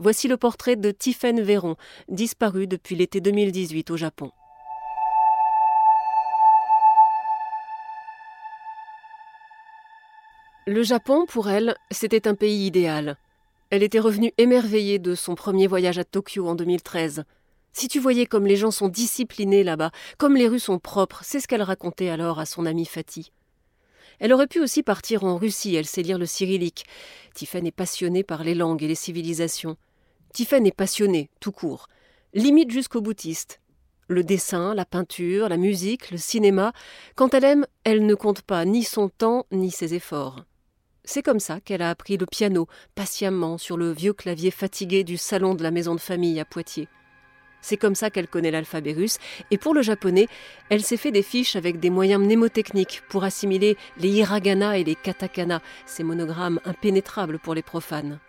Voici le portrait de Tiphaine Véron, disparue depuis l'été 2018 au Japon. Le Japon, pour elle, c'était un pays idéal. Elle était revenue émerveillée de son premier voyage à Tokyo en 2013. Si tu voyais comme les gens sont disciplinés là-bas, comme les rues sont propres, c'est ce qu'elle racontait alors à son amie Fatih. Elle aurait pu aussi partir en Russie, elle sait lire le cyrillique. Tiphaine est passionnée par les langues et les civilisations. Tiphaine est passionnée, tout court, limite jusqu'au boutiste. Le dessin, la peinture, la musique, le cinéma, quand elle aime, elle ne compte pas ni son temps ni ses efforts. C'est comme ça qu'elle a appris le piano, patiemment, sur le vieux clavier fatigué du salon de la maison de famille à Poitiers. C'est comme ça qu'elle connaît l'alphabet russe, et pour le japonais, elle s'est fait des fiches avec des moyens mnémotechniques pour assimiler les hiragana et les katakana, ces monogrammes impénétrables pour les profanes.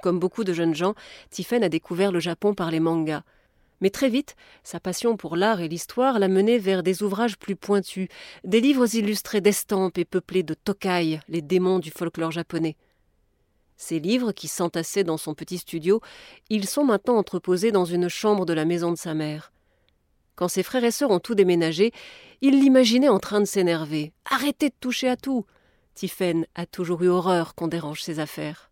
Comme beaucoup de jeunes gens, Tiffen a découvert le Japon par les mangas. Mais très vite, sa passion pour l'art et l'histoire l'a menée vers des ouvrages plus pointus, des livres illustrés d'estampes et peuplés de tokai, les démons du folklore japonais. Ces livres, qui s'entassaient dans son petit studio, ils sont maintenant entreposés dans une chambre de la maison de sa mère. Quand ses frères et sœurs ont tout déménagé, il l'imaginait en train de s'énerver. Arrêtez de toucher à tout. Tiphaine a toujours eu horreur qu'on dérange ses affaires.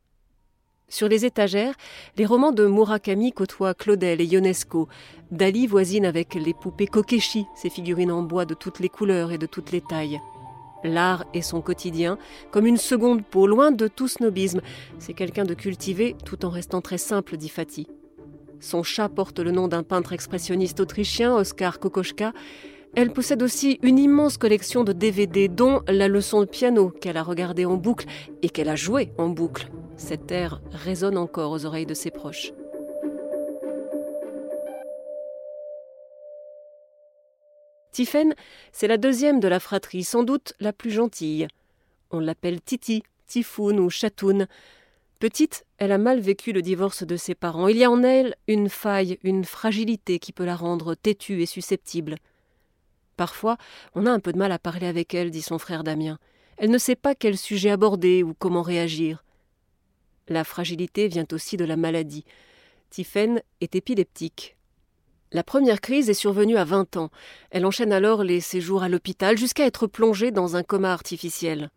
Sur les étagères, les romans de Murakami côtoient Claudel et Ionesco. Dali voisine avec les poupées Kokeshi, ces figurines en bois de toutes les couleurs et de toutes les tailles. L'art est son quotidien, comme une seconde peau, loin de tout snobisme. C'est quelqu'un de cultivé tout en restant très simple, dit Fatih. Son chat porte le nom d'un peintre expressionniste autrichien, Oskar Kokoschka. Elle possède aussi une immense collection de DVD, dont la leçon de piano qu'elle a regardée en boucle et qu'elle a jouée en boucle. Cet air résonne encore aux oreilles de ses proches. Tiphaine, c'est la deuxième de la fratrie, sans doute la plus gentille. On l'appelle Titi, Tifoun ou Chatoun. Petite, elle a mal vécu le divorce de ses parents. Il y a en elle une faille, une fragilité qui peut la rendre têtue et susceptible. Parfois, on a un peu de mal à parler avec elle, dit son frère Damien. Elle ne sait pas quel sujet aborder ou comment réagir. La fragilité vient aussi de la maladie. Tiphaine est épileptique. La première crise est survenue à vingt ans. Elle enchaîne alors les séjours à l'hôpital jusqu'à être plongée dans un coma artificiel.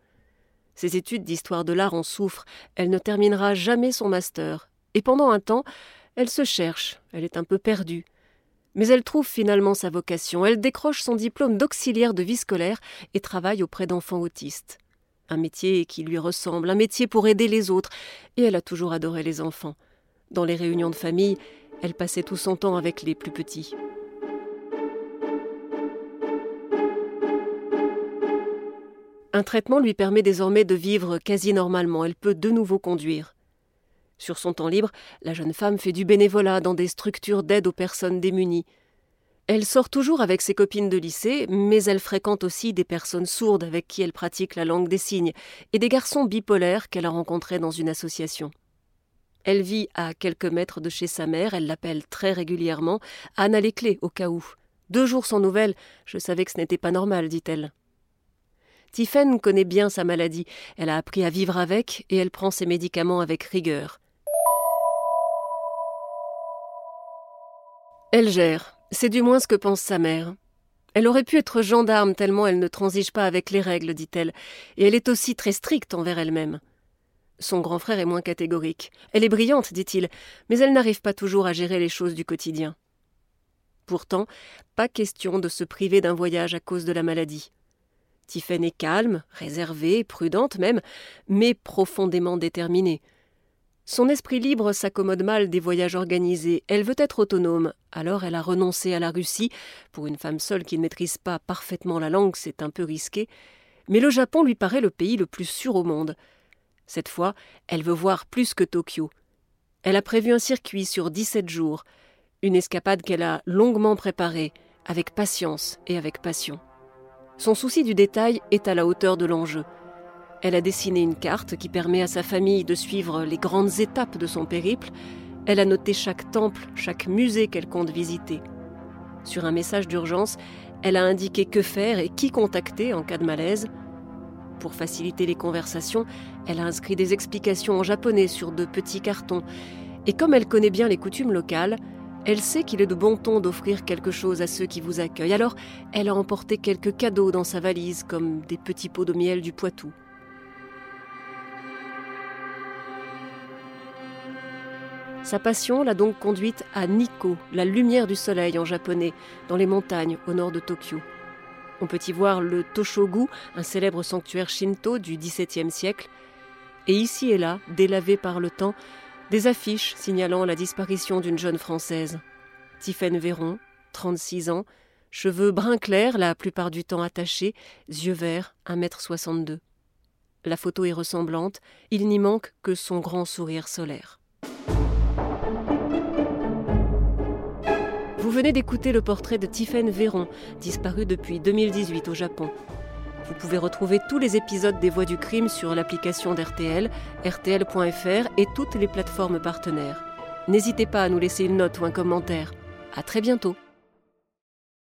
Ses études d'histoire de l'art en souffrent. Elle ne terminera jamais son master. Et pendant un temps, elle se cherche. Elle est un peu perdue. Mais elle trouve finalement sa vocation. Elle décroche son diplôme d'auxiliaire de vie scolaire et travaille auprès d'enfants autistes un métier qui lui ressemble, un métier pour aider les autres, et elle a toujours adoré les enfants. Dans les réunions de famille, elle passait tout son temps avec les plus petits. Un traitement lui permet désormais de vivre quasi normalement, elle peut de nouveau conduire. Sur son temps libre, la jeune femme fait du bénévolat dans des structures d'aide aux personnes démunies. Elle sort toujours avec ses copines de lycée, mais elle fréquente aussi des personnes sourdes avec qui elle pratique la langue des signes, et des garçons bipolaires qu'elle a rencontrés dans une association. Elle vit à quelques mètres de chez sa mère, elle l'appelle très régulièrement. Anne a les clés, au cas où. Deux jours sans nouvelles, je savais que ce n'était pas normal, dit-elle. Tiphaine connaît bien sa maladie, elle a appris à vivre avec, et elle prend ses médicaments avec rigueur. Elle gère, c'est du moins ce que pense sa mère. Elle aurait pu être gendarme tellement elle ne transige pas avec les règles, dit-elle, et elle est aussi très stricte envers elle-même. Son grand frère est moins catégorique. Elle est brillante, dit-il, mais elle n'arrive pas toujours à gérer les choses du quotidien. Pourtant, pas question de se priver d'un voyage à cause de la maladie. Tiphaine est calme, réservée, prudente même, mais profondément déterminée. Son esprit libre s'accommode mal des voyages organisés. Elle veut être autonome. Alors elle a renoncé à la Russie. Pour une femme seule qui ne maîtrise pas parfaitement la langue, c'est un peu risqué. Mais le Japon lui paraît le pays le plus sûr au monde. Cette fois, elle veut voir plus que Tokyo. Elle a prévu un circuit sur 17 jours, une escapade qu'elle a longuement préparée, avec patience et avec passion. Son souci du détail est à la hauteur de l'enjeu. Elle a dessiné une carte qui permet à sa famille de suivre les grandes étapes de son périple. Elle a noté chaque temple, chaque musée qu'elle compte visiter. Sur un message d'urgence, elle a indiqué que faire et qui contacter en cas de malaise. Pour faciliter les conversations, elle a inscrit des explications en japonais sur de petits cartons. Et comme elle connaît bien les coutumes locales, elle sait qu'il est de bon ton d'offrir quelque chose à ceux qui vous accueillent. Alors, elle a emporté quelques cadeaux dans sa valise, comme des petits pots de miel du Poitou. Sa passion l'a donc conduite à Nikko, la lumière du soleil en japonais, dans les montagnes au nord de Tokyo. On peut y voir le Toshogu, un célèbre sanctuaire shinto du XVIIe siècle, et ici et là, délavé par le temps, des affiches signalant la disparition d'une jeune Française. Tiffaine Véron, 36 ans, cheveux brun clair la plupart du temps attachés, yeux verts, 1m62. La photo est ressemblante, il n'y manque que son grand sourire solaire. Vous venez d'écouter le portrait de Tiffaine Véron, disparu depuis 2018 au Japon. Vous pouvez retrouver tous les épisodes des Voix du crime sur l'application d'RTL, rtl.fr et toutes les plateformes partenaires. N'hésitez pas à nous laisser une note ou un commentaire. À très bientôt.